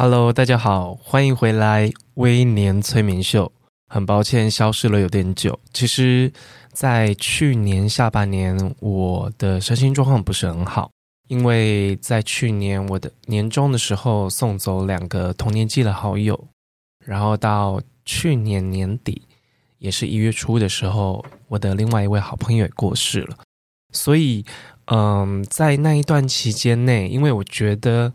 Hello，大家好，欢迎回来微年催眠秀。很抱歉消失了有点久。其实，在去年下半年，我的身心状况不是很好，因为在去年我的年终的时候送走两个同年纪的好友，然后到去年年底，也是一月初的时候，我的另外一位好朋友也过世了。所以，嗯，在那一段期间内，因为我觉得。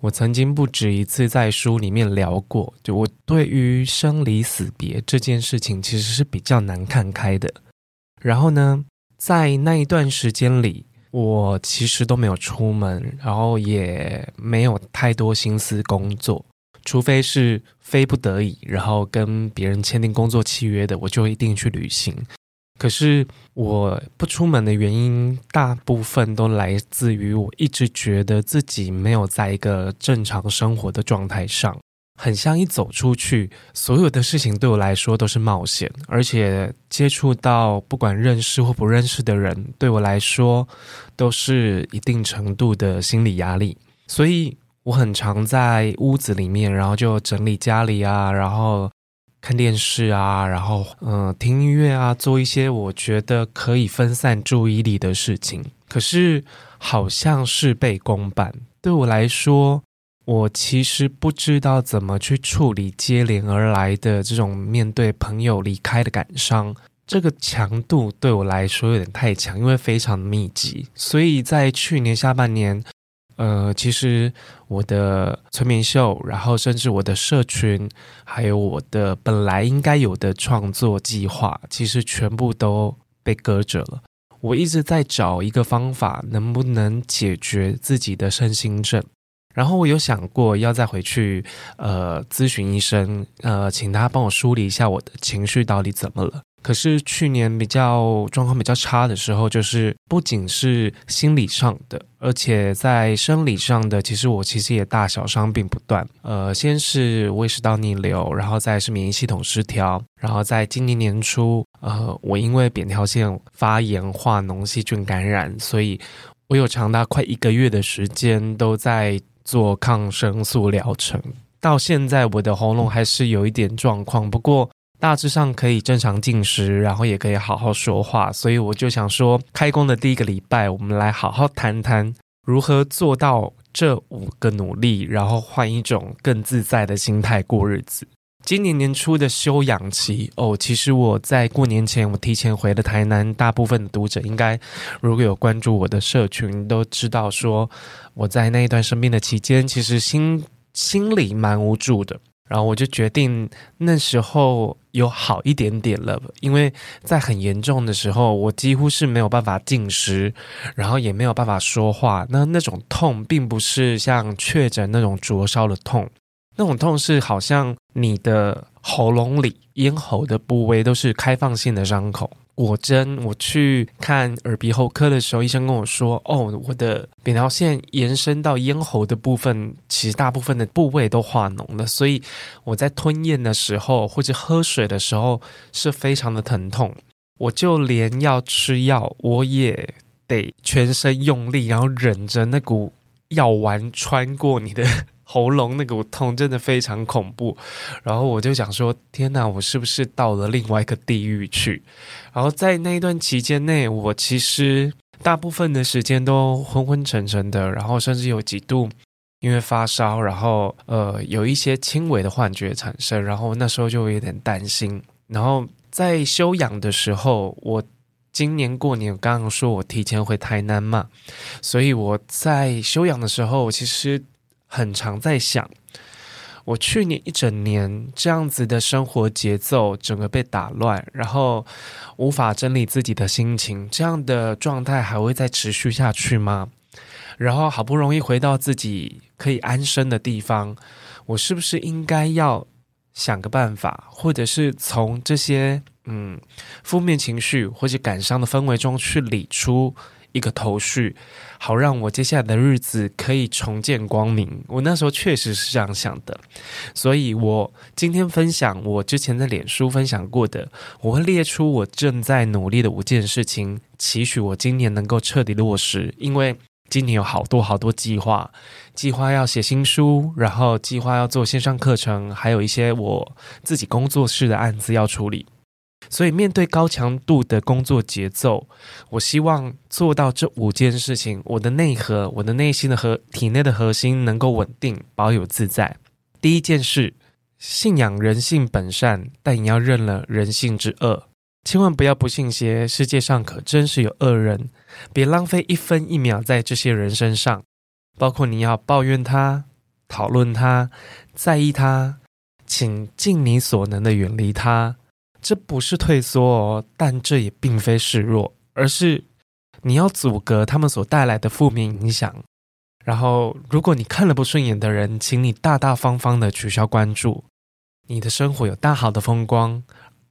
我曾经不止一次在书里面聊过，就我对于生离死别这件事情其实是比较难看开的。然后呢，在那一段时间里，我其实都没有出门，然后也没有太多心思工作，除非是非不得已，然后跟别人签订工作契约的，我就一定去旅行。可是我不出门的原因，大部分都来自于我一直觉得自己没有在一个正常生活的状态上，很像一走出去，所有的事情对我来说都是冒险，而且接触到不管认识或不认识的人，对我来说都是一定程度的心理压力，所以我很常在屋子里面，然后就整理家里啊，然后。看电视啊，然后嗯、听音乐啊，做一些我觉得可以分散注意力的事情。可是好像事倍功半，对我来说，我其实不知道怎么去处理接连而来的这种面对朋友离开的感伤。这个强度对我来说有点太强，因为非常密集。所以在去年下半年。呃，其实我的催眠秀，然后甚至我的社群，还有我的本来应该有的创作计划，其实全部都被搁着了。我一直在找一个方法，能不能解决自己的身心症。然后我有想过要再回去，呃，咨询医生，呃，请他帮我梳理一下我的情绪到底怎么了。可是去年比较状况比较差的时候，就是不仅是心理上的，而且在生理上的，其实我其实也大小伤病不断。呃，先是胃食道逆流，然后再是免疫系统失调，然后在今年年初，呃，我因为扁桃腺发炎化脓细菌感染，所以我有长达快一个月的时间都在做抗生素疗程。到现在我的喉咙还是有一点状况，不过。大致上可以正常进食，然后也可以好好说话，所以我就想说，开工的第一个礼拜，我们来好好谈谈如何做到这五个努力，然后换一种更自在的心态过日子。今年年初的休养期哦，其实我在过年前我提前回了台南，大部分的读者应该如果有关注我的社群，都知道说我在那一段生病的期间，其实心心里蛮无助的。然后我就决定那时候有好一点点了，因为在很严重的时候，我几乎是没有办法进食，然后也没有办法说话。那那种痛并不是像确诊那种灼烧的痛，那种痛是好像你的喉咙里、咽喉的部位都是开放性的伤口。果真，我去看耳鼻喉科的时候，医生跟我说：“哦，我的扁桃腺延伸到咽喉的部分，其实大部分的部位都化脓了，所以我在吞咽的时候或者喝水的时候是非常的疼痛。我就连要吃药，我也得全身用力，然后忍着那股药丸穿过你的。”喉咙那股痛真的非常恐怖，然后我就想说：天哪，我是不是到了另外一个地狱去？然后在那一段期间内，我其实大部分的时间都昏昏沉沉的，然后甚至有几度因为发烧，然后呃有一些轻微的幻觉产生，然后那时候就有点担心。然后在休养的时候，我今年过年刚刚说我提前回台南嘛，所以我在休养的时候，其实。很常在想，我去年一整年这样子的生活节奏整个被打乱，然后无法整理自己的心情，这样的状态还会再持续下去吗？然后好不容易回到自己可以安身的地方，我是不是应该要想个办法，或者是从这些嗯负面情绪或者感伤的氛围中去理出一个头绪，好让我接下来的日子可以重见光明。我那时候确实是这样想的，所以我今天分享我之前在脸书分享过的，我会列出我正在努力的五件事情，期许我今年能够彻底落实。因为今年有好多好多计划，计划要写新书，然后计划要做线上课程，还有一些我自己工作室的案子要处理。所以，面对高强度的工作节奏，我希望做到这五件事情：我的内核、我的内心的核、体内的核心能够稳定、保有自在。第一件事，信仰人性本善，但也要认了人性之恶。千万不要不信邪，世界上可真是有恶人。别浪费一分一秒在这些人身上，包括你要抱怨他、讨论他、在意他，请尽你所能的远离他。这不是退缩哦，但这也并非示弱，而是你要阻隔他们所带来的负面影响。然后，如果你看了不顺眼的人，请你大大方方的取消关注。你的生活有大好的风光，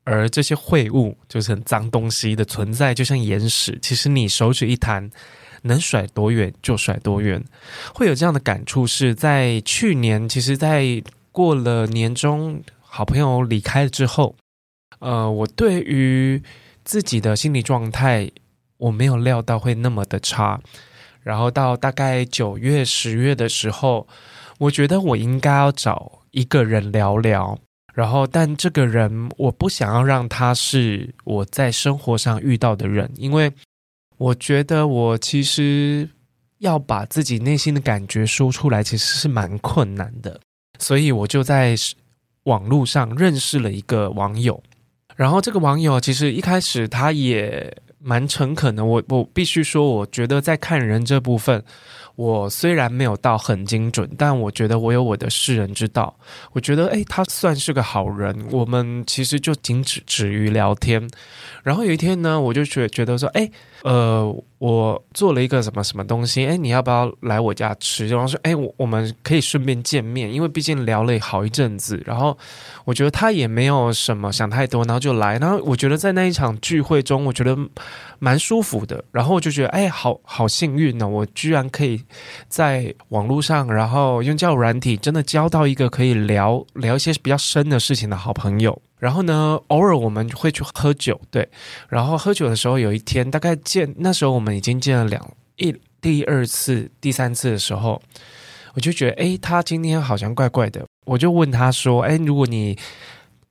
而这些秽物就是很脏东西的存在，就像眼屎。其实你手指一弹，能甩多远就甩多远。会有这样的感触是在去年，其实，在过了年终，好朋友离开之后。呃，我对于自己的心理状态，我没有料到会那么的差。然后到大概九月、十月的时候，我觉得我应该要找一个人聊聊。然后，但这个人我不想要让他是我在生活上遇到的人，因为我觉得我其实要把自己内心的感觉说出来，其实是蛮困难的。所以我就在网络上认识了一个网友。然后这个网友其实一开始他也蛮诚恳的，我我必须说，我觉得在看人这部分。我虽然没有到很精准，但我觉得我有我的世人之道。我觉得，诶，他算是个好人。我们其实就仅止止于聊天。然后有一天呢，我就觉觉得说，诶，呃，我做了一个什么什么东西，诶，你要不要来我家吃？然后说，诶，我我们可以顺便见面，因为毕竟聊了好一阵子。然后我觉得他也没有什么想太多，然后就来。然后我觉得在那一场聚会中，我觉得蛮舒服的。然后我就觉得，诶，好好幸运呢，我居然可以。在网络上，然后用交友软体，真的交到一个可以聊聊一些比较深的事情的好朋友。然后呢，偶尔我们会去喝酒，对。然后喝酒的时候，有一天大概见，那时候我们已经见了两一第二次、第三次的时候，我就觉得，诶，他今天好像怪怪的。我就问他说，诶，如果你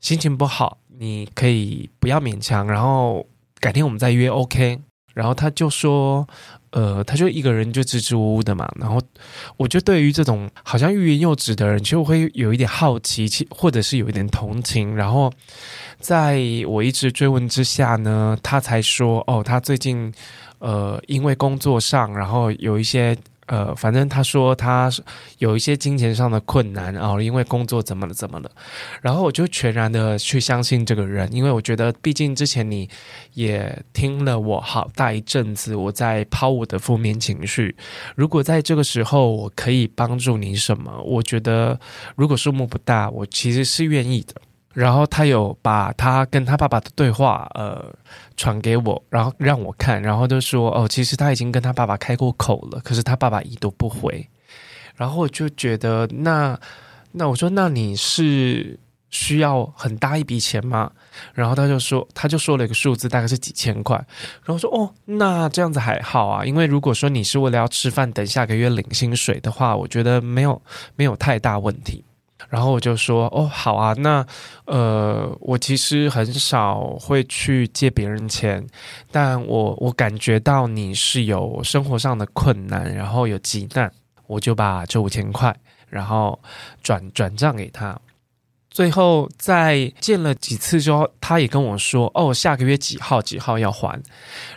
心情不好，你可以不要勉强，然后改天我们再约，OK？然后他就说。呃，他就一个人就支支吾吾的嘛，然后我就对于这种好像欲言又止的人，就会有一点好奇，或者是有一点同情。然后在我一直追问之下呢，他才说，哦，他最近呃，因为工作上，然后有一些。呃，反正他说他有一些金钱上的困难啊，哦，因为工作怎么了怎么了，然后我就全然的去相信这个人，因为我觉得毕竟之前你也听了我好大一阵子，我在抛我的负面情绪，如果在这个时候我可以帮助你什么，我觉得如果数目不大，我其实是愿意的。然后他有把他跟他爸爸的对话，呃，传给我，然后让我看，然后就说，哦，其实他已经跟他爸爸开过口了，可是他爸爸已读不回。然后我就觉得，那那我说，那你是需要很大一笔钱吗？然后他就说，他就说了一个数字，大概是几千块。然后说，哦，那这样子还好啊，因为如果说你是为了要吃饭，等下个月领薪水的话，我觉得没有没有太大问题。然后我就说：“哦，好啊，那呃，我其实很少会去借别人钱，但我我感觉到你是有生活上的困难，然后有急难，我就把这五千块，然后转转账给他。”最后在见了几次之后，他也跟我说：“哦，下个月几号几号要还。”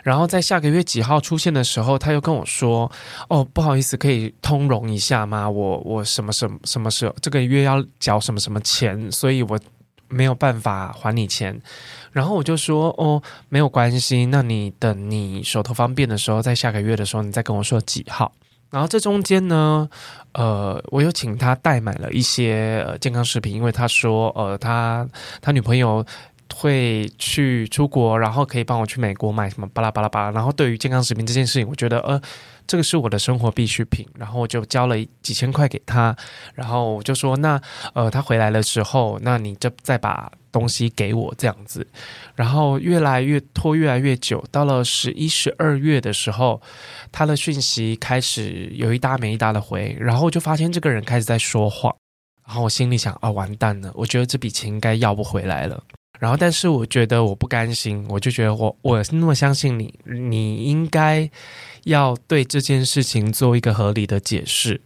然后在下个月几号出现的时候，他又跟我说：“哦，不好意思，可以通融一下吗？我我什么什么什么时候这个月要缴什么什么钱，所以我没有办法还你钱。”然后我就说：“哦，没有关系，那你等你手头方便的时候，在下个月的时候，你再跟我说几号。”然后这中间呢，呃，我有请他代买了一些呃健康食品，因为他说，呃，他他女朋友会去出国，然后可以帮我去美国买什么巴拉巴拉巴拉。然后对于健康食品这件事情，我觉得呃。这个是我的生活必需品，然后我就交了几千块给他，然后我就说，那呃，他回来的时候，那你就再把东西给我这样子，然后越来越拖，越来越久，到了十一、十二月的时候，他的讯息开始有一搭没一搭的回，然后我就发现这个人开始在说谎，然后我心里想啊，完蛋了，我觉得这笔钱应该要不回来了。然后，但是我觉得我不甘心，我就觉得我我那么相信你，你应该要对这件事情做一个合理的解释。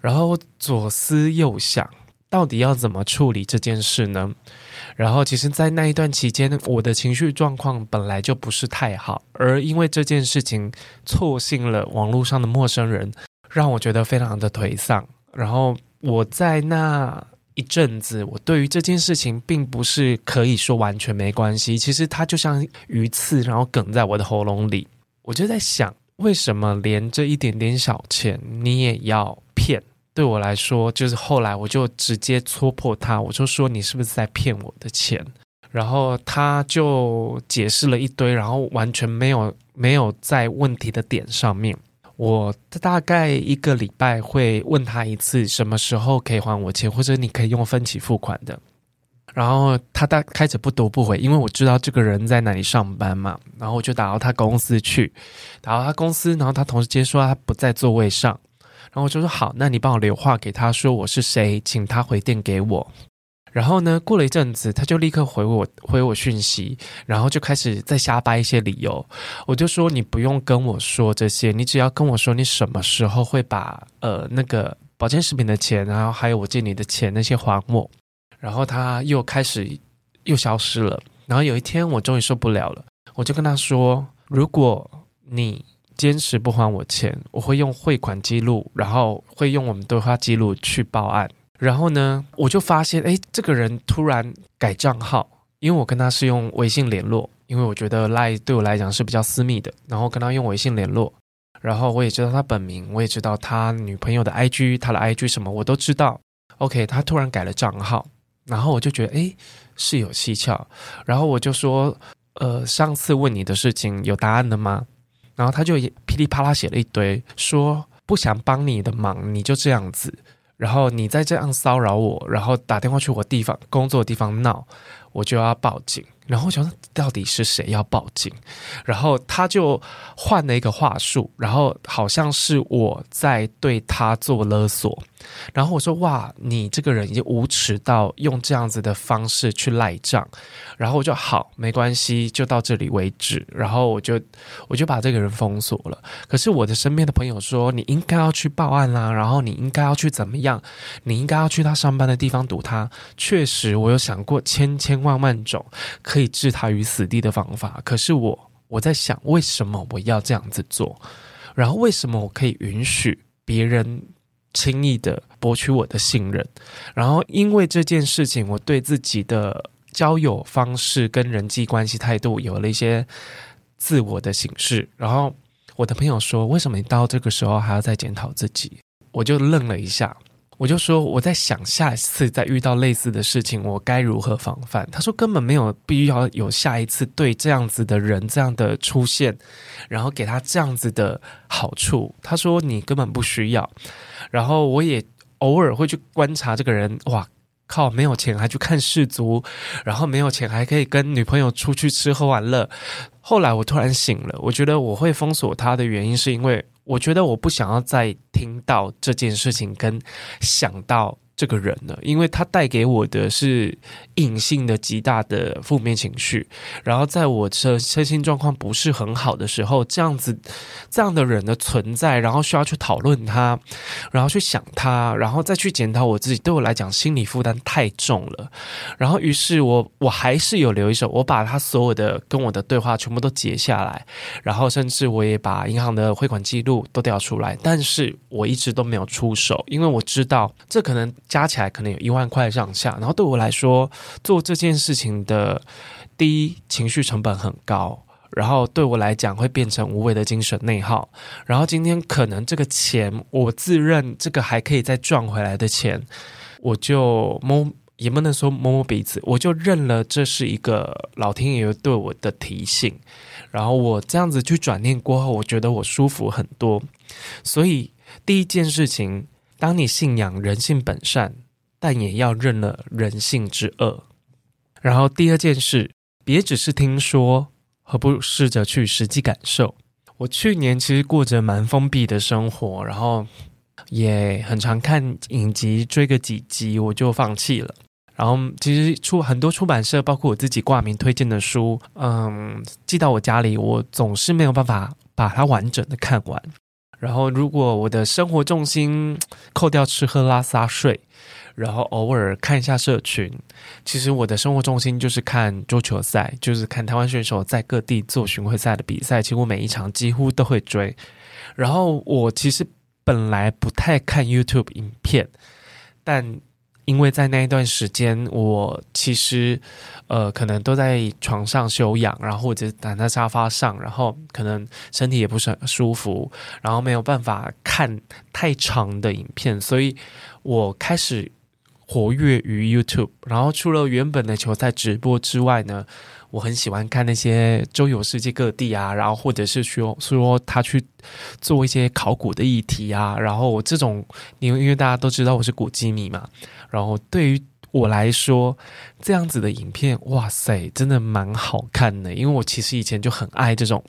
然后左思右想，到底要怎么处理这件事呢？然后，其实，在那一段期间，我的情绪状况本来就不是太好，而因为这件事情错信了网络上的陌生人，让我觉得非常的颓丧。然后我在那。一阵子，我对于这件事情并不是可以说完全没关系。其实它就像鱼刺，然后梗在我的喉咙里。我就在想，为什么连这一点点小钱你也要骗？对我来说，就是后来我就直接戳破他，我就说你是不是在骗我的钱？然后他就解释了一堆，然后完全没有没有在问题的点上面。我大概一个礼拜会问他一次，什么时候可以还我钱，或者你可以用分期付款的。然后他大开始不读不回，因为我知道这个人在哪里上班嘛。然后我就打到他公司去，打到他公司，然后他同事接说他不在座位上。然后我就说好，那你帮我留话给他说我是谁，请他回电给我。然后呢，过了一阵子，他就立刻回我回我讯息，然后就开始在瞎掰一些理由。我就说你不用跟我说这些，你只要跟我说你什么时候会把呃那个保健食品的钱，然后还有我借你的钱那些还我。然后他又开始又消失了。然后有一天我终于受不了了，我就跟他说：如果你坚持不还我钱，我会用汇款记录，然后会用我们对话记录去报案。然后呢，我就发现，哎，这个人突然改账号，因为我跟他是用微信联络，因为我觉得 LINE 对我来讲是比较私密的，然后跟他用微信联络，然后我也知道他本名，我也知道他女朋友的 IG，他的 IG 什么我都知道。OK，他突然改了账号，然后我就觉得，哎，是有蹊跷，然后我就说，呃，上次问你的事情有答案了吗？然后他就噼里啪啦写了一堆，说不想帮你的忙，你就这样子。然后你再这样骚扰我，然后打电话去我地方工作的地方闹，我就要报警。然后我想到底是谁要报警？然后他就换了一个话术，然后好像是我在对他做勒索。然后我说：“哇，你这个人已经无耻到用这样子的方式去赖账。”然后我就好，没关系，就到这里为止。然后我就我就把这个人封锁了。可是我的身边的朋友说：“你应该要去报案啦，然后你应该要去怎么样？你应该要去他上班的地方堵他。”确实，我有想过千千万万种可可以置他于死地的方法，可是我我在想，为什么我要这样子做？然后为什么我可以允许别人轻易的博取我的信任？然后因为这件事情，我对自己的交友方式跟人际关系态度有了一些自我的形式。然后我的朋友说：“为什么你到这个时候还要再检讨自己？”我就愣了一下。我就说我在想下一次再遇到类似的事情，我该如何防范？他说根本没有必要有下一次对这样子的人这样的出现，然后给他这样子的好处。他说你根本不需要。然后我也偶尔会去观察这个人，哇靠，没有钱还去看世足，然后没有钱还可以跟女朋友出去吃喝玩乐。后来我突然醒了，我觉得我会封锁他的原因是因为。我觉得我不想要再听到这件事情，跟想到这个人了，因为他带给我的是隐性的极大的负面情绪。然后在我的身心状况不是很好的时候，这样子这样的人的存在，然后需要去讨论他，然后去想他，然后再去检讨我自己，对我来讲心理负担太重了。然后于是我我还是有留一手，我把他所有的跟我的对话全部都截下来，然后甚至我也把银行的汇款记录都调出来，但是我一直都没有出手，因为我知道这可能加起来可能有一万块上下，然后对我来说做这件事情的第一情绪成本很高，然后对我来讲会变成无谓的精神内耗。然后今天可能这个钱，我自认这个还可以再赚回来的钱，我就摸，也不能说摸摸鼻子，我就认了这是一个老天爷对我的提醒。然后我这样子去转念过后，我觉得我舒服很多。所以第一件事情，当你信仰人性本善，但也要认了人性之恶。然后第二件事，别只是听说，何不试着去实际感受？我去年其实过着蛮封闭的生活，然后也很常看影集，追个几集我就放弃了。然后其实出很多出版社，包括我自己挂名推荐的书，嗯，寄到我家里，我总是没有办法把它完整的看完。然后如果我的生活重心 扣掉吃喝拉撒睡，然后偶尔看一下社群，其实我的生活重心就是看桌球赛，就是看台湾选手在各地做巡回赛的比赛。其实我每一场几乎都会追。然后我其实本来不太看 YouTube 影片，但因为在那一段时间，我其实呃可能都在床上休养，然后或者躺在沙发上，然后可能身体也不是很舒服，然后没有办法看太长的影片，所以我开始。活跃于 YouTube，然后除了原本的球赛直播之外呢，我很喜欢看那些周游世界各地啊，然后或者是说说他去做一些考古的议题啊，然后我这种因为因为大家都知道我是古迹迷嘛，然后对于我来说这样子的影片，哇塞，真的蛮好看的，因为我其实以前就很爱这种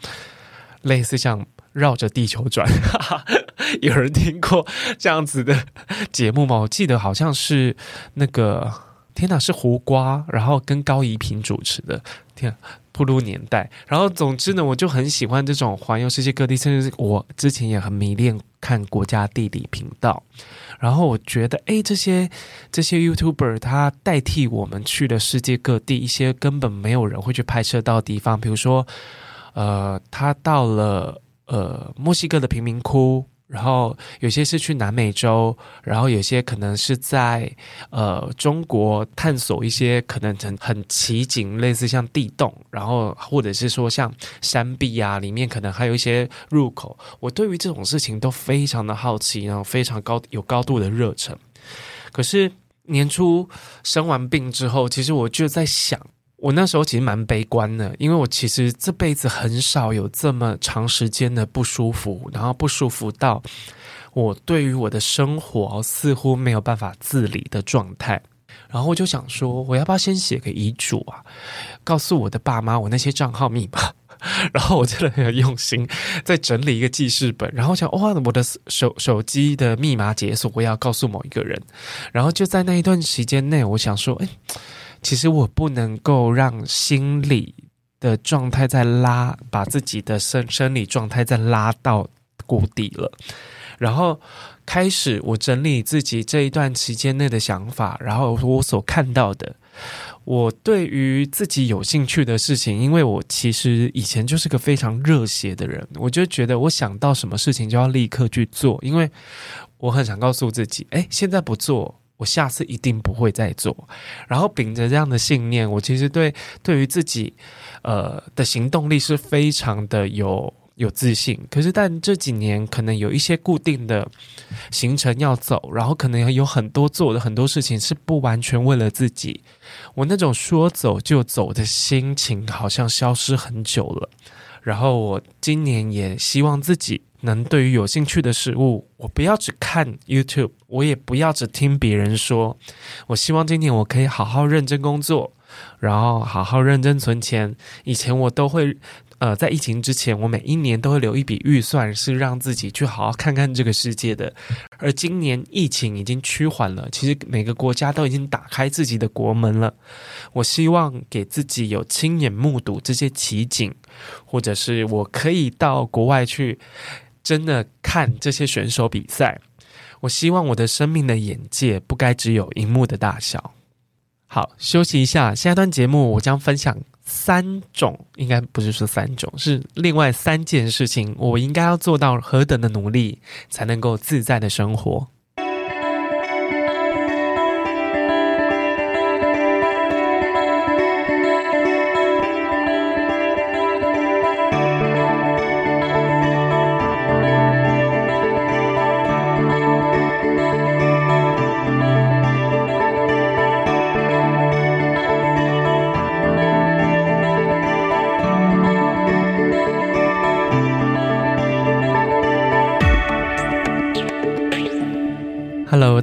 类似像。绕着地球转，哈哈，有人听过这样子的节目吗？我记得好像是那个，天哪，是胡瓜，然后跟高怡平主持的，天，步入年代。然后总之呢，我就很喜欢这种环游世界各地，甚至我之前也很迷恋看国家地理频道。然后我觉得，诶，这些这些 YouTuber 他代替我们去了世界各地，一些根本没有人会去拍摄到的地方，比如说，呃，他到了。呃，墨西哥的贫民窟，然后有些是去南美洲，然后有些可能是在呃中国探索一些可能很很奇景，类似像地洞，然后或者是说像山壁啊，里面可能还有一些入口。我对于这种事情都非常的好奇，然后非常高有高度的热忱。可是年初生完病之后，其实我就在想。我那时候其实蛮悲观的，因为我其实这辈子很少有这么长时间的不舒服，然后不舒服到我对于我的生活似乎没有办法自理的状态。然后我就想说，我要不要先写个遗嘱啊，告诉我的爸妈我那些账号密码。然后我真的很用心在整理一个记事本，然后想哇，我的手手机的密码解锁我要告诉某一个人。然后就在那一段时间内，我想说，哎。其实我不能够让心理的状态再拉，把自己的生生理状态再拉到谷底了。然后开始我整理自己这一段期间内的想法，然后我所看到的，我对于自己有兴趣的事情，因为我其实以前就是个非常热血的人，我就觉得我想到什么事情就要立刻去做，因为我很想告诉自己，诶，现在不做。我下次一定不会再做，然后秉着这样的信念，我其实对对于自己，呃的行动力是非常的有有自信。可是，但这几年可能有一些固定的行程要走，然后可能有很多做的很多事情是不完全为了自己，我那种说走就走的心情好像消失很久了。然后我今年也希望自己。能对于有兴趣的事物，我不要只看 YouTube，我也不要只听别人说。我希望今年我可以好好认真工作，然后好好认真存钱。以前我都会。呃，在疫情之前，我每一年都会留一笔预算，是让自己去好好看看这个世界的。而今年疫情已经趋缓了，其实每个国家都已经打开自己的国门了。我希望给自己有亲眼目睹这些奇景，或者是我可以到国外去真的看这些选手比赛。我希望我的生命的眼界不该只有荧幕的大小。好，休息一下，下一段节目我将分享。三种应该不是说三种，是另外三件事情，我应该要做到何等的努力，才能够自在的生活。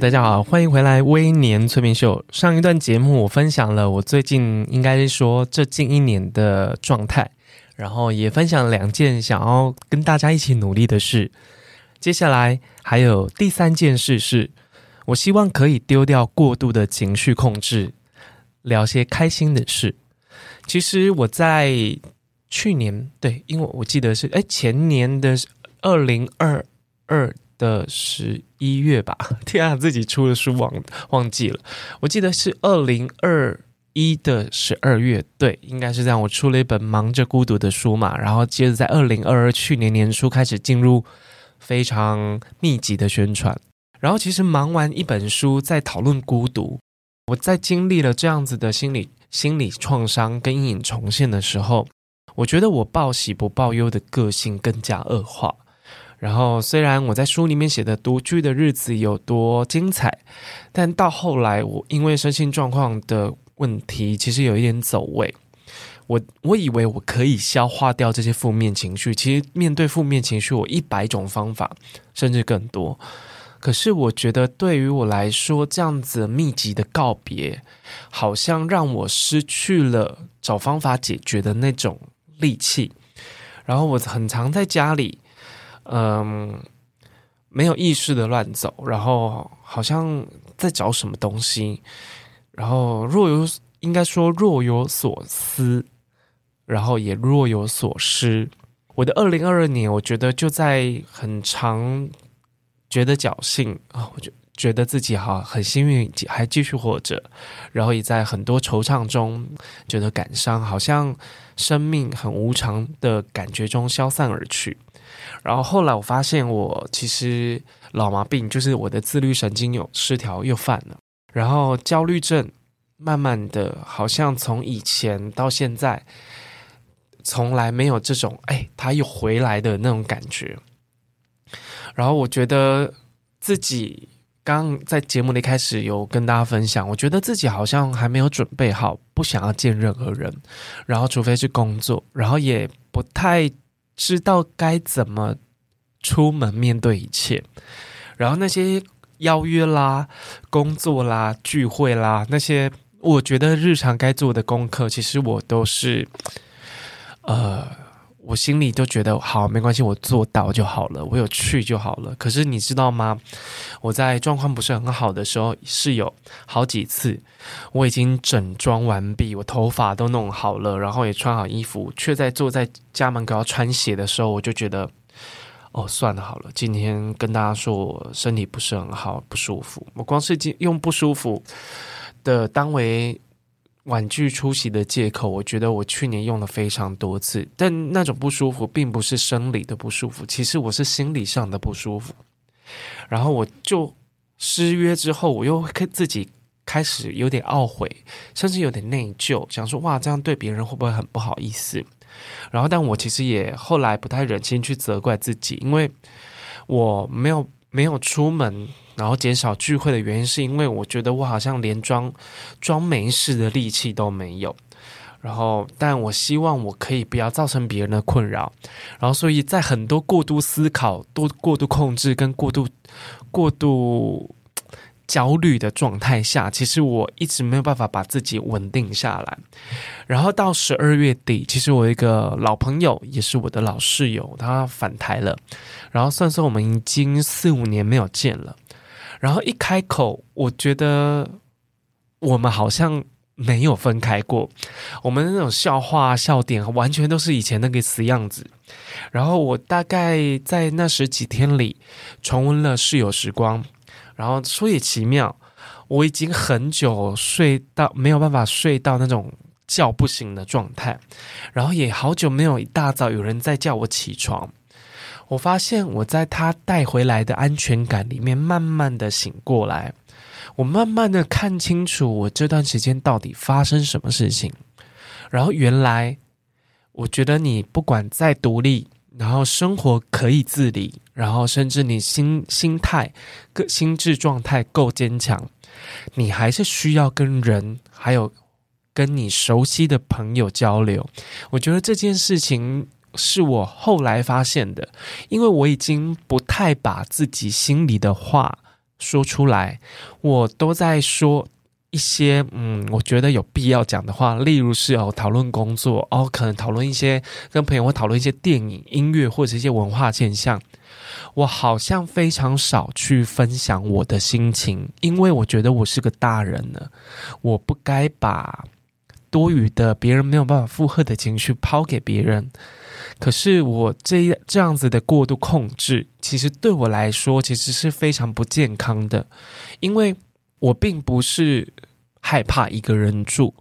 大家好，欢迎回来《微年催眠秀》。上一段节目我分享了我最近应该是说这近一年的状态，然后也分享了两件想要跟大家一起努力的事。接下来还有第三件事是，我希望可以丢掉过度的情绪控制，聊些开心的事。其实我在去年，对，因为我记得是哎前年的二零二二。的十一月吧，天啊，自己出的书忘忘记了。我记得是二零二一的十二月，对，应该是这样。我出了一本《忙着孤独》的书嘛，然后接着在二零二二去年年初开始进入非常密集的宣传。然后其实忙完一本书，在讨论孤独，我在经历了这样子的心理心理创伤跟阴影重现的时候，我觉得我报喜不报忧的个性更加恶化。然后，虽然我在书里面写的独居的日子有多精彩，但到后来，我因为身心状况的问题，其实有一点走位。我我以为我可以消化掉这些负面情绪，其实面对负面情绪，我一百种方法，甚至更多。可是，我觉得对于我来说，这样子密集的告别，好像让我失去了找方法解决的那种力气。然后，我很常在家里。嗯，没有意识的乱走，然后好像在找什么东西，然后若有应该说若有所思，然后也若有所失。我的二零二二年，我觉得就在很长觉得侥幸啊，我就觉得自己好很幸运，还继续活着，然后也在很多惆怅中觉得感伤，好像生命很无常的感觉中消散而去。然后后来我发现，我其实老毛病就是我的自律神经有失调又犯了，然后焦虑症慢慢的，好像从以前到现在，从来没有这种哎，他又回来的那种感觉。然后我觉得自己刚在节目里开始有跟大家分享，我觉得自己好像还没有准备好，不想要见任何人，然后除非是工作，然后也不太。知道该怎么出门面对一切，然后那些邀约啦、工作啦、聚会啦，那些我觉得日常该做的功课，其实我都是，呃，我心里都觉得好，没关系，我做到就好了，我有去就好了。可是你知道吗？我在状况不是很好的时候，是有好几次，我已经整装完毕，我头发都弄好了，然后也穿好衣服，却在坐在家门口要穿鞋的时候，我就觉得，哦，算了，好了，今天跟大家说我身体不是很好，不舒服。我光是用不舒服的当为婉拒出席的借口，我觉得我去年用了非常多次，但那种不舒服并不是生理的不舒服，其实我是心理上的不舒服。然后我就失约之后，我又自己开始有点懊悔，甚至有点内疚，想说哇，这样对别人会不会很不好意思？然后，但我其实也后来不太忍心去责怪自己，因为我没有没有出门，然后减少聚会的原因，是因为我觉得我好像连装装没事的力气都没有。然后，但我希望我可以不要造成别人的困扰。然后，所以在很多过度思考、多过度控制跟过度过度焦虑的状态下，其实我一直没有办法把自己稳定下来。然后到十二月底，其实我一个老朋友，也是我的老室友，他返台了。然后，算算我们已经四五年没有见了。然后一开口，我觉得我们好像。没有分开过，我们那种笑话笑点完全都是以前那个死样子。然后我大概在那十几天里重温了室友时光，然后说也奇妙，我已经很久睡到没有办法睡到那种叫不醒的状态，然后也好久没有一大早有人在叫我起床。我发现我在他带回来的安全感里面，慢慢的醒过来。我慢慢的看清楚，我这段时间到底发生什么事情。然后原来，我觉得你不管再独立，然后生活可以自理，然后甚至你心心态、个心智状态够坚强，你还是需要跟人，还有跟你熟悉的朋友交流。我觉得这件事情是我后来发现的，因为我已经不太把自己心里的话。说出来，我都在说一些嗯，我觉得有必要讲的话，例如是哦，讨论工作哦，可能讨论一些跟朋友会讨论一些电影、音乐或者一些文化现象。我好像非常少去分享我的心情，因为我觉得我是个大人了，我不该把多余的别人没有办法负荷的情绪抛给别人。可是我这这样子的过度控制，其实对我来说其实是非常不健康的，因为我并不是害怕一个人住。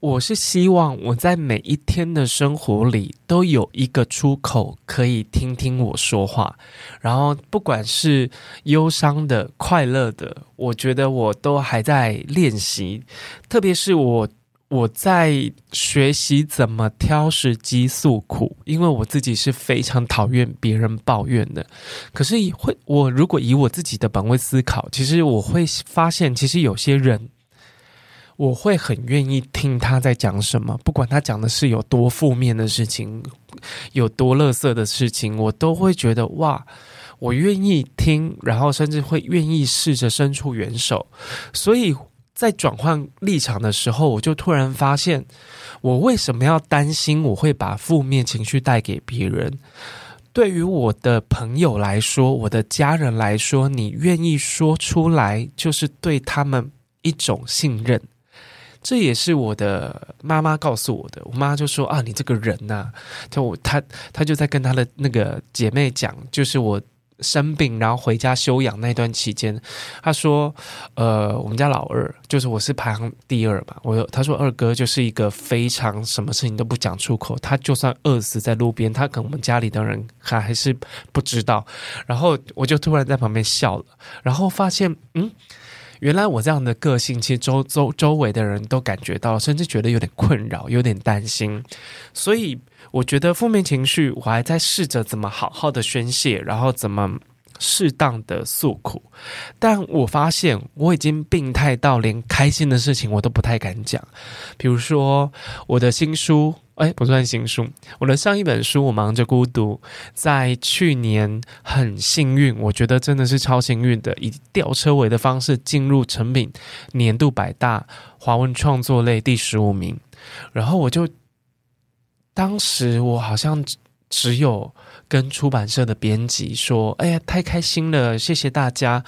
我是希望我在每一天的生活里都有一个出口，可以听听我说话。然后不管是忧伤的、快乐的，我觉得我都还在练习。特别是我，我在学习怎么挑时机诉苦，因为我自己是非常讨厌别人抱怨的。可是会，我如果以我自己的本位思考，其实我会发现，其实有些人。我会很愿意听他在讲什么，不管他讲的是有多负面的事情，有多乐色的事情，我都会觉得哇，我愿意听，然后甚至会愿意试着伸出援手。所以在转换立场的时候，我就突然发现，我为什么要担心我会把负面情绪带给别人？对于我的朋友来说，我的家人来说，你愿意说出来，就是对他们一种信任。这也是我的妈妈告诉我的。我妈就说：“啊，你这个人呐、啊，就她她就在跟她的那个姐妹讲，就是我生病然后回家休养那段期间，他说，呃，我们家老二就是我是排行第二嘛，我他说二哥就是一个非常什么事情都不讲出口，他就算饿死在路边，他跟我们家里的人还还是不知道。然后我就突然在旁边笑了，然后发现，嗯。”原来我这样的个性，其实周周周围的人都感觉到，甚至觉得有点困扰，有点担心。所以我觉得负面情绪，我还在试着怎么好好的宣泄，然后怎么适当的诉苦。但我发现我已经病态到连开心的事情我都不太敢讲，比如说我的新书。哎，不算新书。我的上一本书《我忙着孤独》，在去年很幸运，我觉得真的是超幸运的，以吊车尾的方式进入诚品年度百大华文创作类第十五名。然后我就，当时我好像只有跟出版社的编辑说：“哎呀，太开心了，谢谢大家。”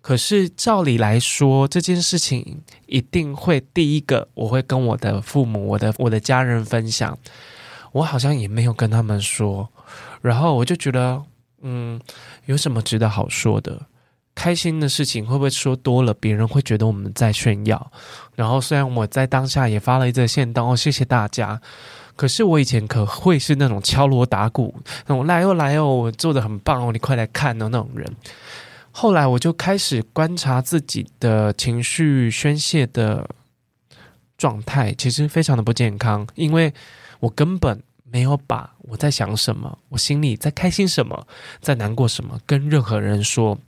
可是照理来说，这件事情一定会第一个，我会跟我的父母、我的 我的家人分享。我好像也没有跟他们说，然后我就觉得，嗯，有什么值得好说的？开心的事情会不会说多了，别人会觉得我们在炫耀？然后虽然我在当下也发了一则限动，哦，谢谢大家。可是我以前可会是那种敲锣打鼓，那种来哦来哦，我做的很棒哦，你快来看哦那种人。后来我就开始观察自己的情绪宣泄的状态，其实非常的不健康，因为我根本没有把我在想什么，我心里在开心什么，在难过什么，跟任何人说，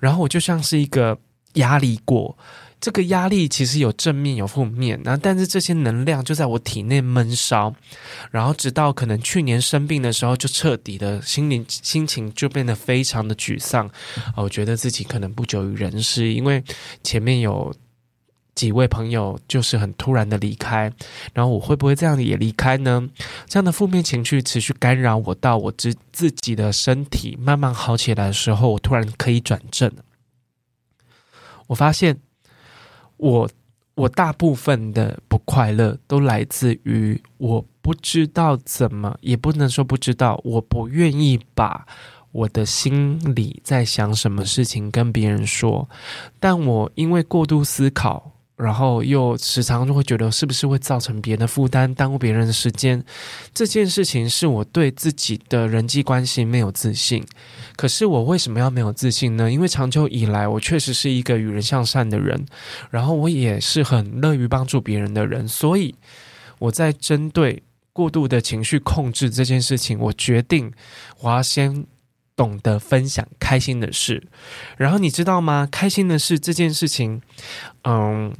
然后我就像是一个压力锅。这个压力其实有正面有负面，然后但是这些能量就在我体内闷烧，然后直到可能去年生病的时候，就彻底的心灵心情就变得非常的沮丧，我觉得自己可能不久于人世，因为前面有几位朋友就是很突然的离开，然后我会不会这样也离开呢？这样的负面情绪持续干扰我，到我自自己的身体慢慢好起来的时候，我突然可以转正，我发现。我我大部分的不快乐都来自于我不知道怎么，也不能说不知道，我不愿意把我的心里在想什么事情跟别人说，但我因为过度思考。然后又时常就会觉得是不是会造成别人的负担，耽误别人的时间。这件事情是我对自己的人际关系没有自信。可是我为什么要没有自信呢？因为长久以来，我确实是一个与人向善的人，然后我也是很乐于帮助别人的人。所以我在针对过度的情绪控制这件事情，我决定我要先。懂得分享开心的事，然后你知道吗？开心的事这件事情，嗯，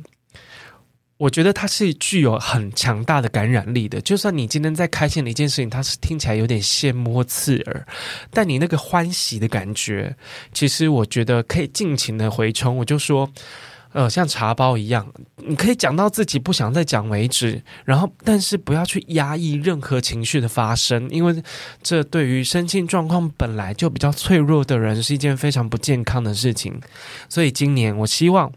我觉得它是具有很强大的感染力的。就算你今天在开心的一件事情，它是听起来有点羡慕刺耳，但你那个欢喜的感觉，其实我觉得可以尽情的回冲。我就说，呃，像茶包一样，你可以讲到自己不想再讲为止，然后但是不要去压抑任何情绪的发生，因为这对于身心状况本来就比较脆弱的人是一件非常不健康的事情。所以今年我希望。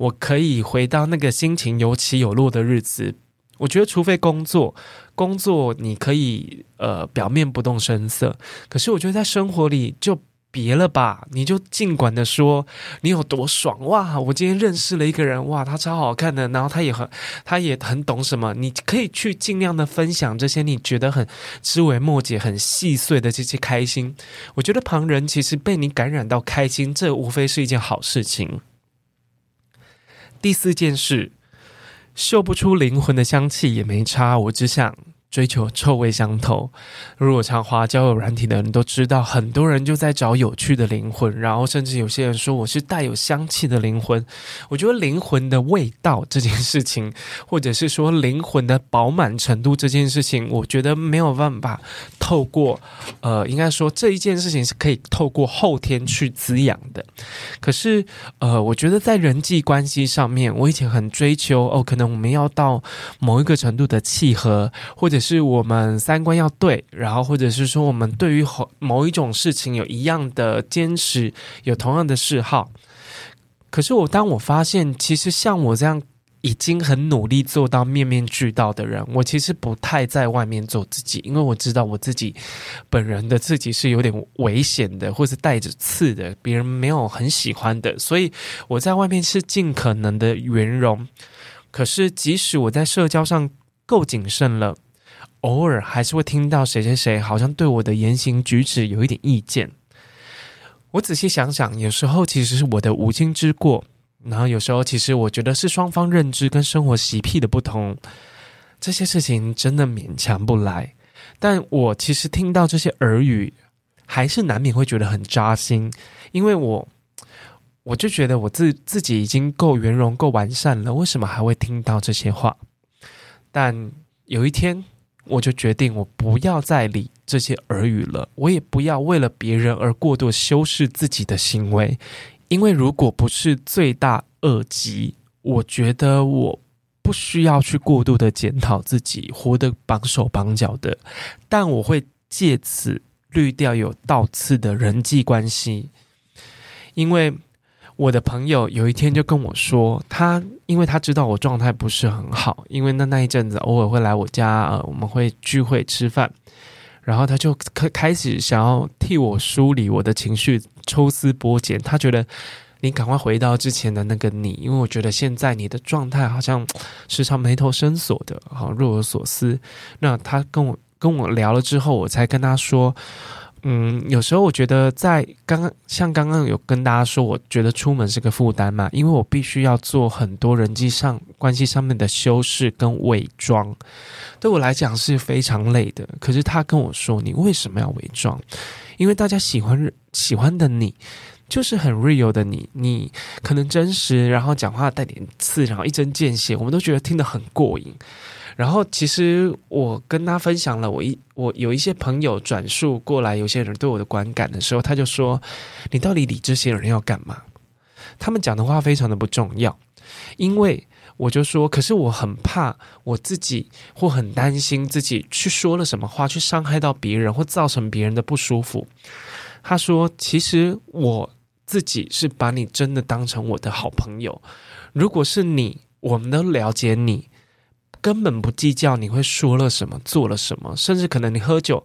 我可以回到那个心情有起有落的日子。我觉得，除非工作，工作你可以呃表面不动声色。可是，我觉得在生活里就别了吧，你就尽管的说你有多爽哇！我今天认识了一个人哇，他超好看的，然后他也很他也很懂什么。你可以去尽量的分享这些你觉得很枝微末节、很细碎的这些开心。我觉得旁人其实被你感染到开心，这无非是一件好事情。第四件事，嗅不出灵魂的香气也没差，我只想。追求臭味相投。如果常花交友软体的人都知道，很多人就在找有趣的灵魂，然后甚至有些人说我是带有香气的灵魂。我觉得灵魂的味道这件事情，或者是说灵魂的饱满程度这件事情，我觉得没有办法透过呃，应该说这一件事情是可以透过后天去滋养的。可是呃，我觉得在人际关系上面，我以前很追求哦，可能我们要到某一个程度的契合，或者。是我们三观要对，然后或者是说我们对于某一种事情有一样的坚持，有同样的嗜好。可是我当我发现，其实像我这样已经很努力做到面面俱到的人，我其实不太在外面做自己，因为我知道我自己本人的自己是有点危险的，或是带着刺的，别人没有很喜欢的，所以我在外面是尽可能的圆融。可是即使我在社交上够谨慎了。偶尔还是会听到谁谁谁好像对我的言行举止有一点意见。我仔细想想，有时候其实是我的无心之过，然后有时候其实我觉得是双方认知跟生活习癖的不同。这些事情真的勉强不来，但我其实听到这些耳语，还是难免会觉得很扎心，因为我我就觉得我自自己已经够圆融、够完善了，为什么还会听到这些话？但有一天。我就决定，我不要再理这些耳语了。我也不要为了别人而过度修饰自己的行为，因为如果不是罪大恶极，我觉得我不需要去过度的检讨自己，活得绑手绑脚的。但我会借此滤掉有倒刺的人际关系，因为。我的朋友有一天就跟我说，他因为他知道我状态不是很好，因为那那一阵子偶尔会来我家，呃，我们会聚会吃饭，然后他就开开始想要替我梳理我的情绪，抽丝剥茧。他觉得你赶快回到之前的那个你，因为我觉得现在你的状态好像时常眉头深锁的，好若有所思。那他跟我跟我聊了之后，我才跟他说。嗯，有时候我觉得在刚刚像刚刚有跟大家说，我觉得出门是个负担嘛，因为我必须要做很多人际上关系上面的修饰跟伪装，对我来讲是非常累的。可是他跟我说，你为什么要伪装？因为大家喜欢喜欢的你，就是很 real 的你，你可能真实，然后讲话带点刺，然后一针见血，我们都觉得听得很过瘾。然后，其实我跟他分享了我一我有一些朋友转述过来，有些人对我的观感的时候，他就说：“你到底理这些人要干嘛？”他们讲的话非常的不重要，因为我就说：“可是我很怕我自己，或很担心自己去说了什么话，去伤害到别人，或造成别人的不舒服。”他说：“其实我自己是把你真的当成我的好朋友，如果是你，我们都了解你。”根本不计较你会说了什么，做了什么，甚至可能你喝酒，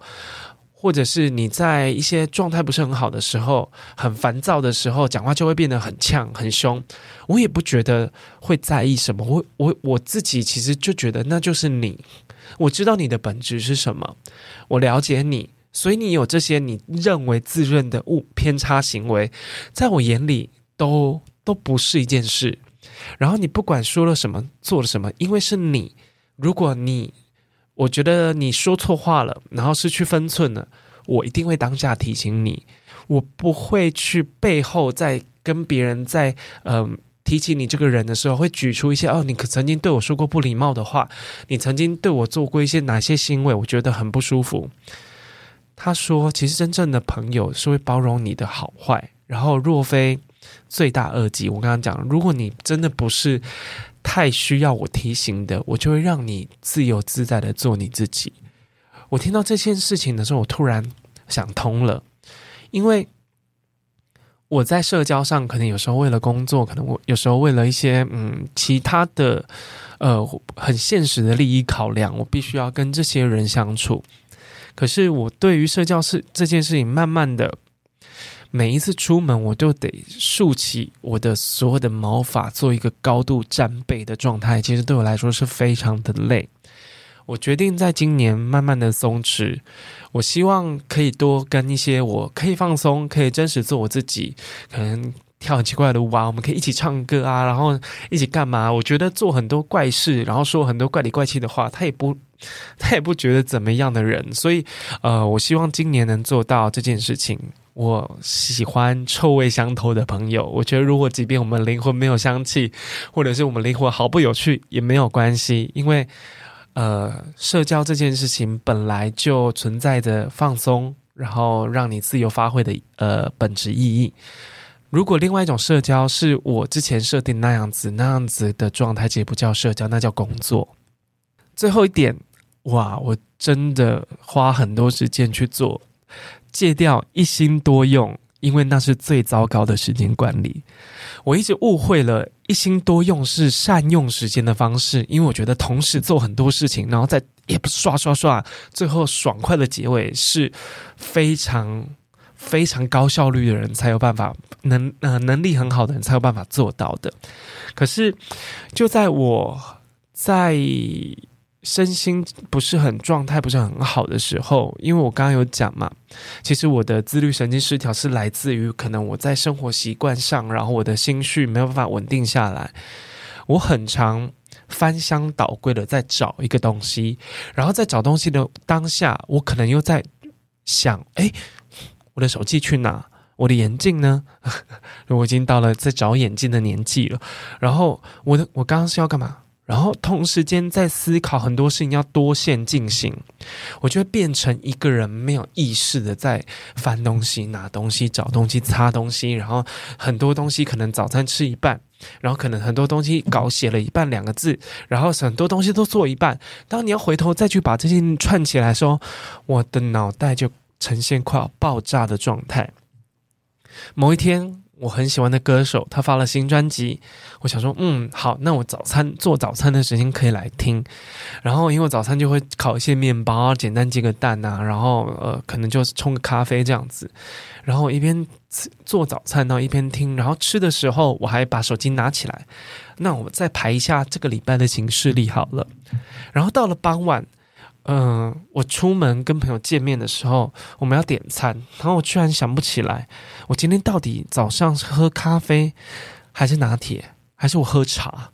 或者是你在一些状态不是很好的时候，很烦躁的时候，讲话就会变得很呛、很凶。我也不觉得会在意什么，我我我自己其实就觉得那就是你，我知道你的本质是什么，我了解你，所以你有这些你认为自认的误偏差行为，在我眼里都都不是一件事。然后你不管说了什么，做了什么，因为是你。如果你，我觉得你说错话了，然后失去分寸了，我一定会当下提醒你。我不会去背后再跟别人在嗯、提起你这个人的时候，会举出一些哦，你可曾经对我说过不礼貌的话，你曾经对我做过一些哪些行为，我觉得很不舒服。他说，其实真正的朋友是会包容你的好坏，然后若非罪大恶极，我刚刚讲，如果你真的不是太需要我提醒的，我就会让你自由自在的做你自己。我听到这件事情的时候，我突然想通了，因为。我在社交上，可能有时候为了工作，可能我有时候为了一些嗯其他的呃很现实的利益考量，我必须要跟这些人相处。可是我对于社交是这件事情，慢慢的每一次出门，我都得竖起我的所有的毛发，做一个高度战备的状态。其实对我来说是非常的累。我决定在今年慢慢的松弛，我希望可以多跟一些我可以放松、可以真实做我自己，可能跳很奇怪的舞啊，我们可以一起唱歌啊，然后一起干嘛？我觉得做很多怪事，然后说很多怪里怪气的话，他也不他也不觉得怎么样的人，所以呃，我希望今年能做到这件事情。我喜欢臭味相投的朋友，我觉得如果即便我们灵魂没有香气，或者是我们灵魂毫不有趣，也没有关系，因为。呃，社交这件事情本来就存在着放松，然后让你自由发挥的呃本质意义。如果另外一种社交是我之前设定那样子，那样子的状态，其实不叫社交，那叫工作。最后一点，哇，我真的花很多时间去做，戒掉一心多用。因为那是最糟糕的时间管理，我一直误会了一心多用是善用时间的方式。因为我觉得同时做很多事情，然后再也不刷刷刷，最后爽快的结尾是非常非常高效率的人才有办法，能呃能力很好的人才有办法做到的。可是就在我在。身心不是很状态，不是很好的时候，因为我刚刚有讲嘛，其实我的自律神经失调是来自于可能我在生活习惯上，然后我的心绪没有办法稳定下来，我很常翻箱倒柜的在找一个东西，然后在找东西的当下，我可能又在想，诶，我的手机去哪？我的眼镜呢？我已经到了在找眼镜的年纪了，然后我的我刚刚是要干嘛？然后同时间在思考很多事情要多线进行，我就会变成一个人没有意识的在翻东西、拿东西、找东西、擦东西，然后很多东西可能早餐吃一半，然后可能很多东西稿写了一半两个字，然后很多东西都做一半。当你要回头再去把这些串起来的时候，我的脑袋就呈现快要爆炸的状态。某一天。我很喜欢的歌手，他发了新专辑。我想说，嗯，好，那我早餐做早餐的时间可以来听。然后，因为早餐就会烤一些面包，简单煎个蛋呐，然后呃，可能就是冲个咖啡这样子。然后一边做早餐，然后一边听。然后吃的时候，我还把手机拿起来。那我再排一下这个礼拜的行事历好了。然后到了傍晚。嗯、我出门跟朋友见面的时候，我们要点餐，然后我居然想不起来，我今天到底早上喝咖啡，还是拿铁，还是我喝茶？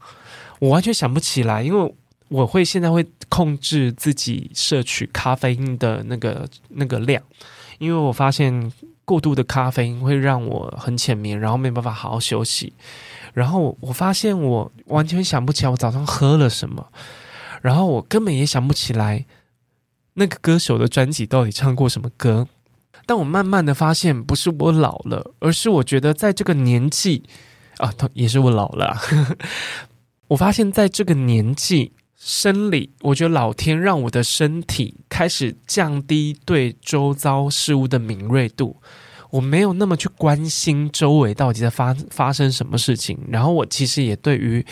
我完全想不起来，因为我会现在会控制自己摄取咖啡因的那个那个量，因为我发现过度的咖啡因会让我很浅眠，然后没办法好好休息。然后我发现我完全想不起来我早上喝了什么，然后我根本也想不起来。那个歌手的专辑到底唱过什么歌？但我慢慢的发现，不是我老了，而是我觉得在这个年纪啊，也是我老了啊。我发现在这个年纪，生理，我觉得老天让我的身体开始降低对周遭事物的敏锐度。我没有那么去关心周围到底在发发生什么事情，然后我其实也对于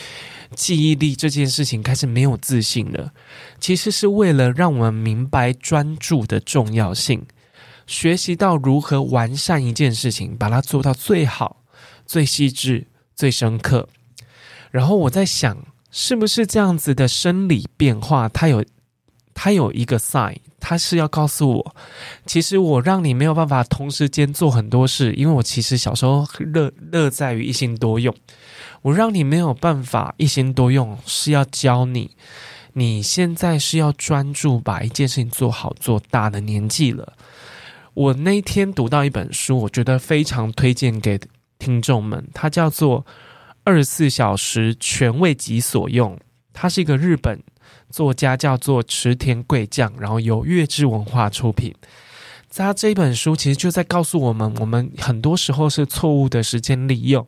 记忆力这件事情开始没有自信了。其实是为了让我们明白专注的重要性，学习到如何完善一件事情，把它做到最好、最细致、最深刻。然后我在想，是不是这样子的生理变化，它有它有一个 sign。他是要告诉我，其实我让你没有办法同时间做很多事，因为我其实小时候乐乐在于一心多用。我让你没有办法一心多用，是要教你，你现在是要专注把一件事情做好做大的年纪了。我那天读到一本书，我觉得非常推荐给听众们，它叫做《二十四小时全为己所用。它是一个日本作家，叫做池田贵将，然后由月之文化出品。他这本书，其实就在告诉我们，我们很多时候是错误的时间利用。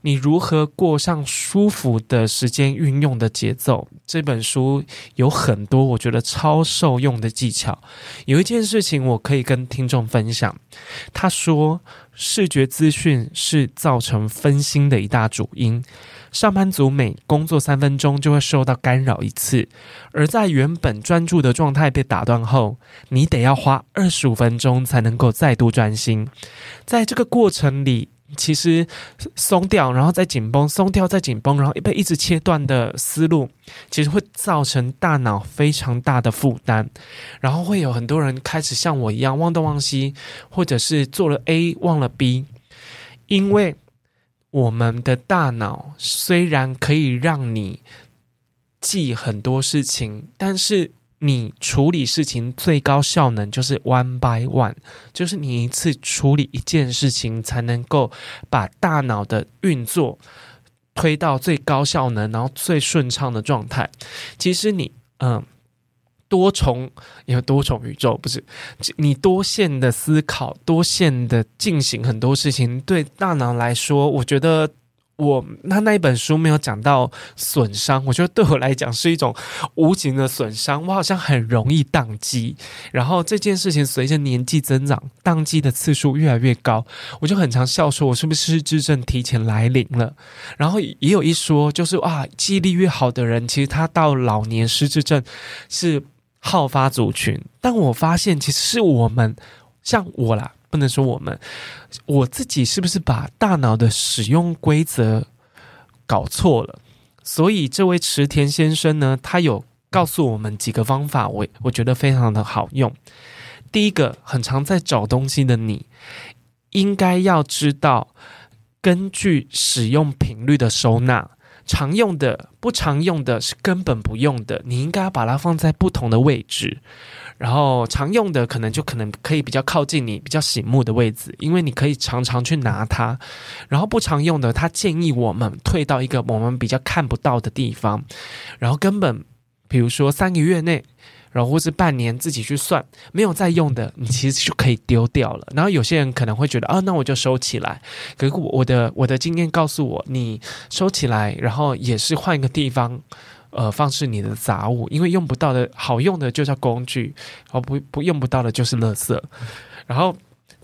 你如何过上舒服的时间运用的节奏？这本书有很多我觉得超受用的技巧。有一件事情我可以跟听众分享，他说，视觉资讯是造成分心的一大主因。上班族每工作三分钟就会受到干扰一次，而在原本专注的状态被打断后，你得要花二十五分钟才能够再度专心。在这个过程里，其实松掉，然后再紧绷，松掉再紧绷，然后被一直切断的思路，其实会造成大脑非常大的负担，然后会有很多人开始像我一样忘东忘西，或者是做了 A 忘了 B，因为。我们的大脑虽然可以让你记很多事情，但是你处理事情最高效能就是 one by one，就是你一次处理一件事情，才能够把大脑的运作推到最高效能，然后最顺畅的状态。其实你，嗯。多重，因为多重宇宙不是你多线的思考，多线的进行很多事情，对大脑来说，我觉得我那那一本书没有讲到损伤，我觉得对我来讲是一种无形的损伤，我好像很容易宕机，然后这件事情随着年纪增长，宕机的次数越来越高，我就很常笑说，我是不是失智症提前来临了？然后也有一说，就是啊，记忆力越好的人，其实他到老年失智症是。好发族群，但我发现其实是我们，像我啦，不能说我们，我自己是不是把大脑的使用规则搞错了？所以这位池田先生呢，他有告诉我们几个方法，我我觉得非常的好用。第一个，很常在找东西的你，应该要知道根据使用频率的收纳。常用的、不常用的，是根本不用的。你应该要把它放在不同的位置。然后常用的，可能就可能可以比较靠近你比较醒目的位置，因为你可以常常去拿它。然后不常用的，他建议我们退到一个我们比较看不到的地方。然后根本，比如说三个月内。然后或是半年自己去算，没有再用的，你其实就可以丢掉了。然后有些人可能会觉得啊，那我就收起来。可是我的我的经验告诉我，你收起来，然后也是换一个地方，呃，放置你的杂物，因为用不到的好用的就叫工具，然后不不用不到的就是垃圾。然后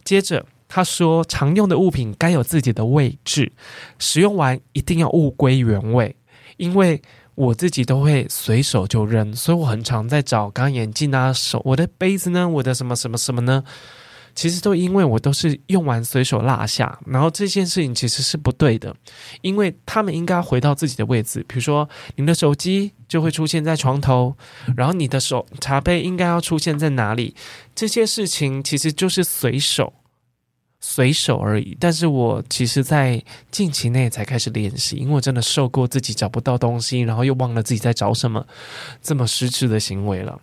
接着他说，常用的物品该有自己的位置，使用完一定要物归原位，因为。我自己都会随手就扔，所以我很常在找刚眼镜啊，手我的杯子呢，我的什么什么什么呢？其实都因为我都是用完随手落下，然后这件事情其实是不对的，因为他们应该回到自己的位置，比如说你的手机就会出现在床头，然后你的手茶杯应该要出现在哪里？这些事情其实就是随手。随手而已，但是我其实，在近期内才开始练习，因为我真的受过自己找不到东西，然后又忘了自己在找什么，这么失智的行为了。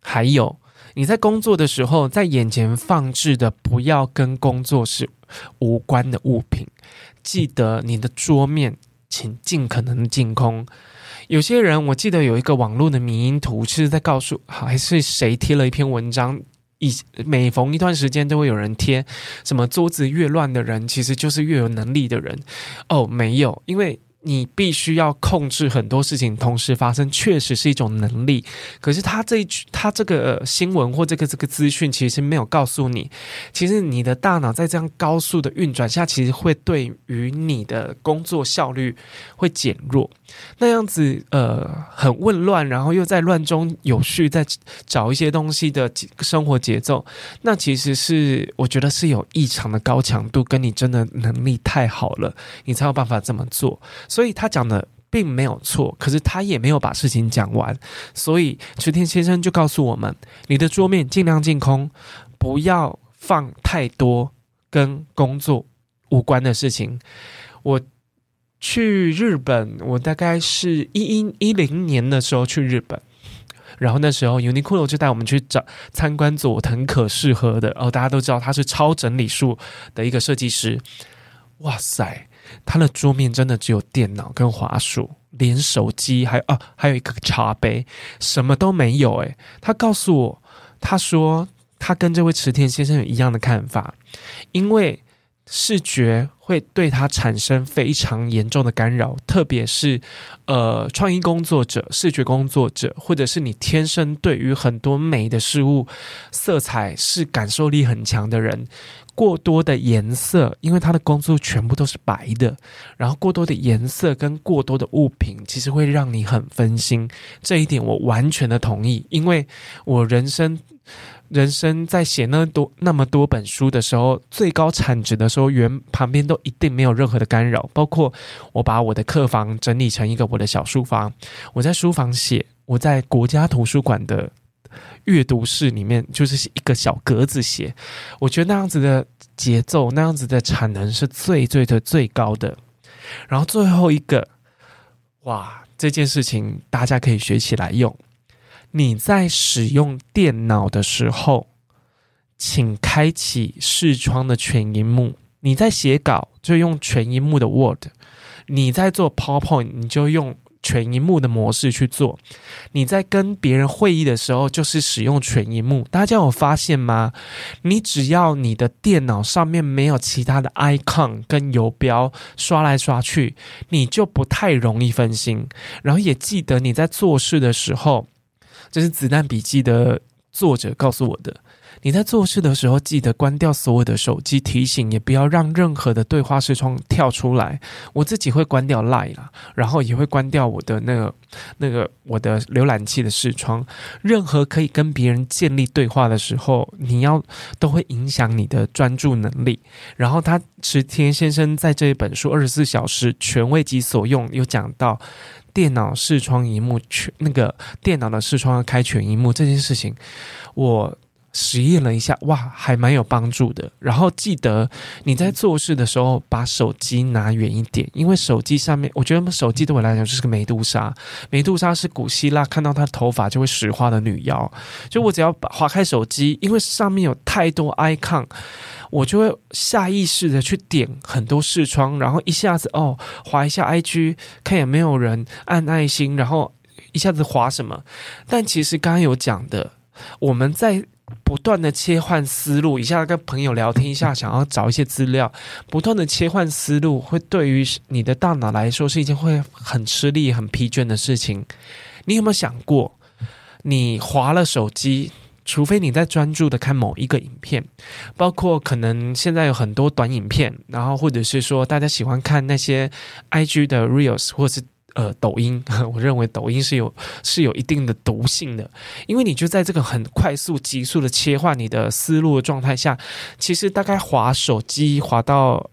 还有，你在工作的时候，在眼前放置的不要跟工作是无关的物品，记得你的桌面请尽可能净空。有些人，我记得有一个网络的迷因图，是在告诉，还是谁贴了一篇文章。以每逢一段时间都会有人贴什么桌子越乱的人，其实就是越有能力的人。哦，没有，因为。你必须要控制很多事情同时发生，确实是一种能力。可是他这一句，他这个新闻或这个这个资讯，其实没有告诉你，其实你的大脑在这样高速的运转下，其实会对于你的工作效率会减弱。那样子，呃，很混乱，然后又在乱中有序，在找一些东西的生活节奏，那其实是我觉得是有异常的高强度，跟你真的能力太好了，你才有办法这么做。所以他讲的并没有错，可是他也没有把事情讲完。所以池田先生就告诉我们：你的桌面尽量净空，不要放太多跟工作无关的事情。我去日本，我大概是一一一零年的时候去日本，然后那时候 Uniqlo 就带我们去找参观佐藤可士和的。哦，大家都知道他是超整理术的一个设计师。哇塞！他的桌面真的只有电脑跟滑鼠，连手机还啊，还有一个茶杯，什么都没有。诶，他告诉我，他说他跟这位池田先生有一样的看法，因为。视觉会对他产生非常严重的干扰，特别是呃，创意工作者、视觉工作者，或者是你天生对于很多美的事物、色彩是感受力很强的人，过多的颜色，因为他的工作全部都是白的，然后过多的颜色跟过多的物品，其实会让你很分心。这一点我完全的同意，因为我人生。人生在写那多那么多本书的时候，最高产值的时候，原旁边都一定没有任何的干扰。包括我把我的客房整理成一个我的小书房，我在书房写，我在国家图书馆的阅读室里面就是一个小格子写。我觉得那样子的节奏，那样子的产能是最最最最高的。然后最后一个，哇，这件事情大家可以学起来用。你在使用电脑的时候，请开启视窗的全荧幕。你在写稿就用全荧幕的 Word，你在做 PowerPoint 你就用全荧幕的模式去做。你在跟别人会议的时候就是使用全荧幕。大家有发现吗？你只要你的电脑上面没有其他的 icon 跟游标刷来刷去，你就不太容易分心。然后也记得你在做事的时候。这是《子弹笔记》的作者告诉我的。你在做事的时候，记得关掉所有的手机提醒，也不要让任何的对话视窗跳出来。我自己会关掉 Line 啦，然后也会关掉我的那个、那个我的浏览器的视窗。任何可以跟别人建立对话的时候，你要都会影响你的专注能力。然后他池田先生在这一本书《二十四小时全为己所用》有讲到。电脑视窗荧幕全那个电脑的视窗要开全荧幕这件事情，我实验了一下，哇，还蛮有帮助的。然后记得你在做事的时候，把手机拿远一点，因为手机上面，我觉得手机对我来讲就是个美杜莎。美杜莎是古希腊看到她头发就会石化的女妖，就我只要划开手机，因为上面有太多 icon。我就会下意识的去点很多视窗，然后一下子哦，滑一下 IG，看有没有人按爱心，然后一下子滑什么。但其实刚刚有讲的，我们在不断的切换思路，一下跟朋友聊天，一下想要找一些资料，不断的切换思路，会对于你的大脑来说是一件会很吃力、很疲倦的事情。你有没有想过，你划了手机？除非你在专注的看某一个影片，包括可能现在有很多短影片，然后或者是说大家喜欢看那些 IG 的 Reels 或是呃抖音，我认为抖音是有是有一定的毒性的，因为你就在这个很快速、急速的切换你的思路的状态下，其实大概滑手机滑到。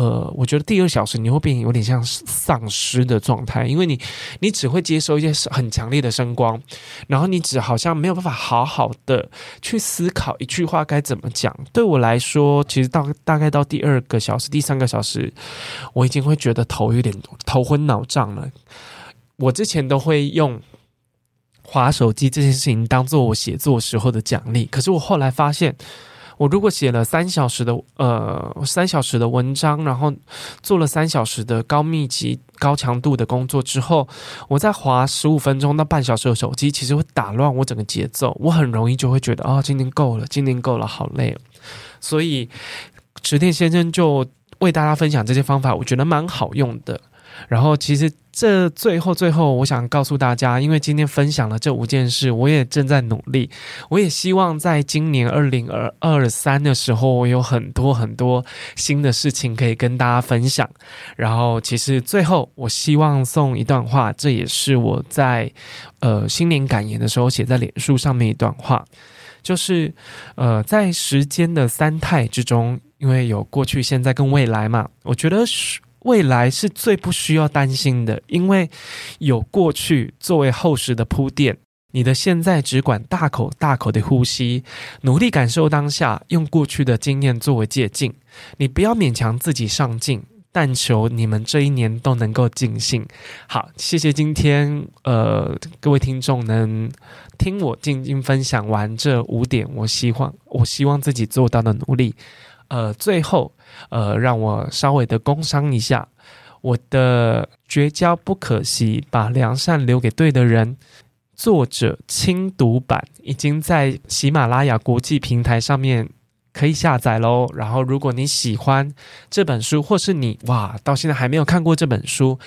呃，我觉得第二小时你会变有点像丧尸的状态，因为你你只会接收一些很强烈的声光，然后你只好像没有办法好好的去思考一句话该怎么讲。对我来说，其实到大概到第二个小时、第三个小时，我已经会觉得头有点头昏脑胀了。我之前都会用划手机这件事情当做我写作时候的奖励，可是我后来发现。我如果写了三小时的呃三小时的文章，然后做了三小时的高密集、高强度的工作之后，我再划十五分钟到半小时的手机，其实会打乱我整个节奏，我很容易就会觉得啊、哦，今天够了，今天够了，好累。所以池田先生就为大家分享这些方法，我觉得蛮好用的。然后，其实这最后最后，我想告诉大家，因为今天分享了这五件事，我也正在努力。我也希望在今年二零二二三的时候，我有很多很多新的事情可以跟大家分享。然后，其实最后，我希望送一段话，这也是我在呃新年感言的时候写在脸书上面一段话，就是呃在时间的三态之中，因为有过去、现在跟未来嘛，我觉得。未来是最不需要担心的，因为有过去作为厚实的铺垫。你的现在只管大口大口的呼吸，努力感受当下，用过去的经验作为借鉴。你不要勉强自己上进，但求你们这一年都能够尽兴。好，谢谢今天呃各位听众能听我静静分享完这五点，我希望我希望自己做到的努力。呃，最后呃，让我稍微的工商一下我的绝交不可惜，把良善留给对的人。作者轻读版已经在喜马拉雅国际平台上面可以下载喽。然后，如果你喜欢这本书，或是你哇到现在还没有看过这本书，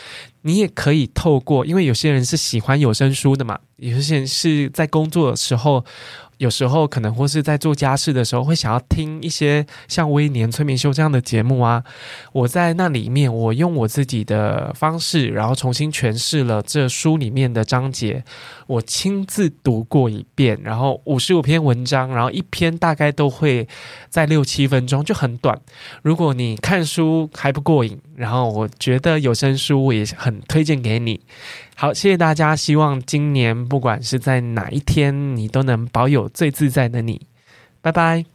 你也可以透过，因为有些人是喜欢有声书的嘛，有些人是在工作的时候。有时候可能或是在做家事的时候，会想要听一些像微年催眠秀这样的节目啊。我在那里面，我用我自己的方式，然后重新诠释了这书里面的章节，我亲自读过一遍，然后五十五篇文章，然后一篇大概都会在六七分钟，就很短。如果你看书还不过瘾，然后我觉得有声书我也很推荐给你。好，谢谢大家。希望今年不管是在哪一天，你都能保有最自在的你。拜拜。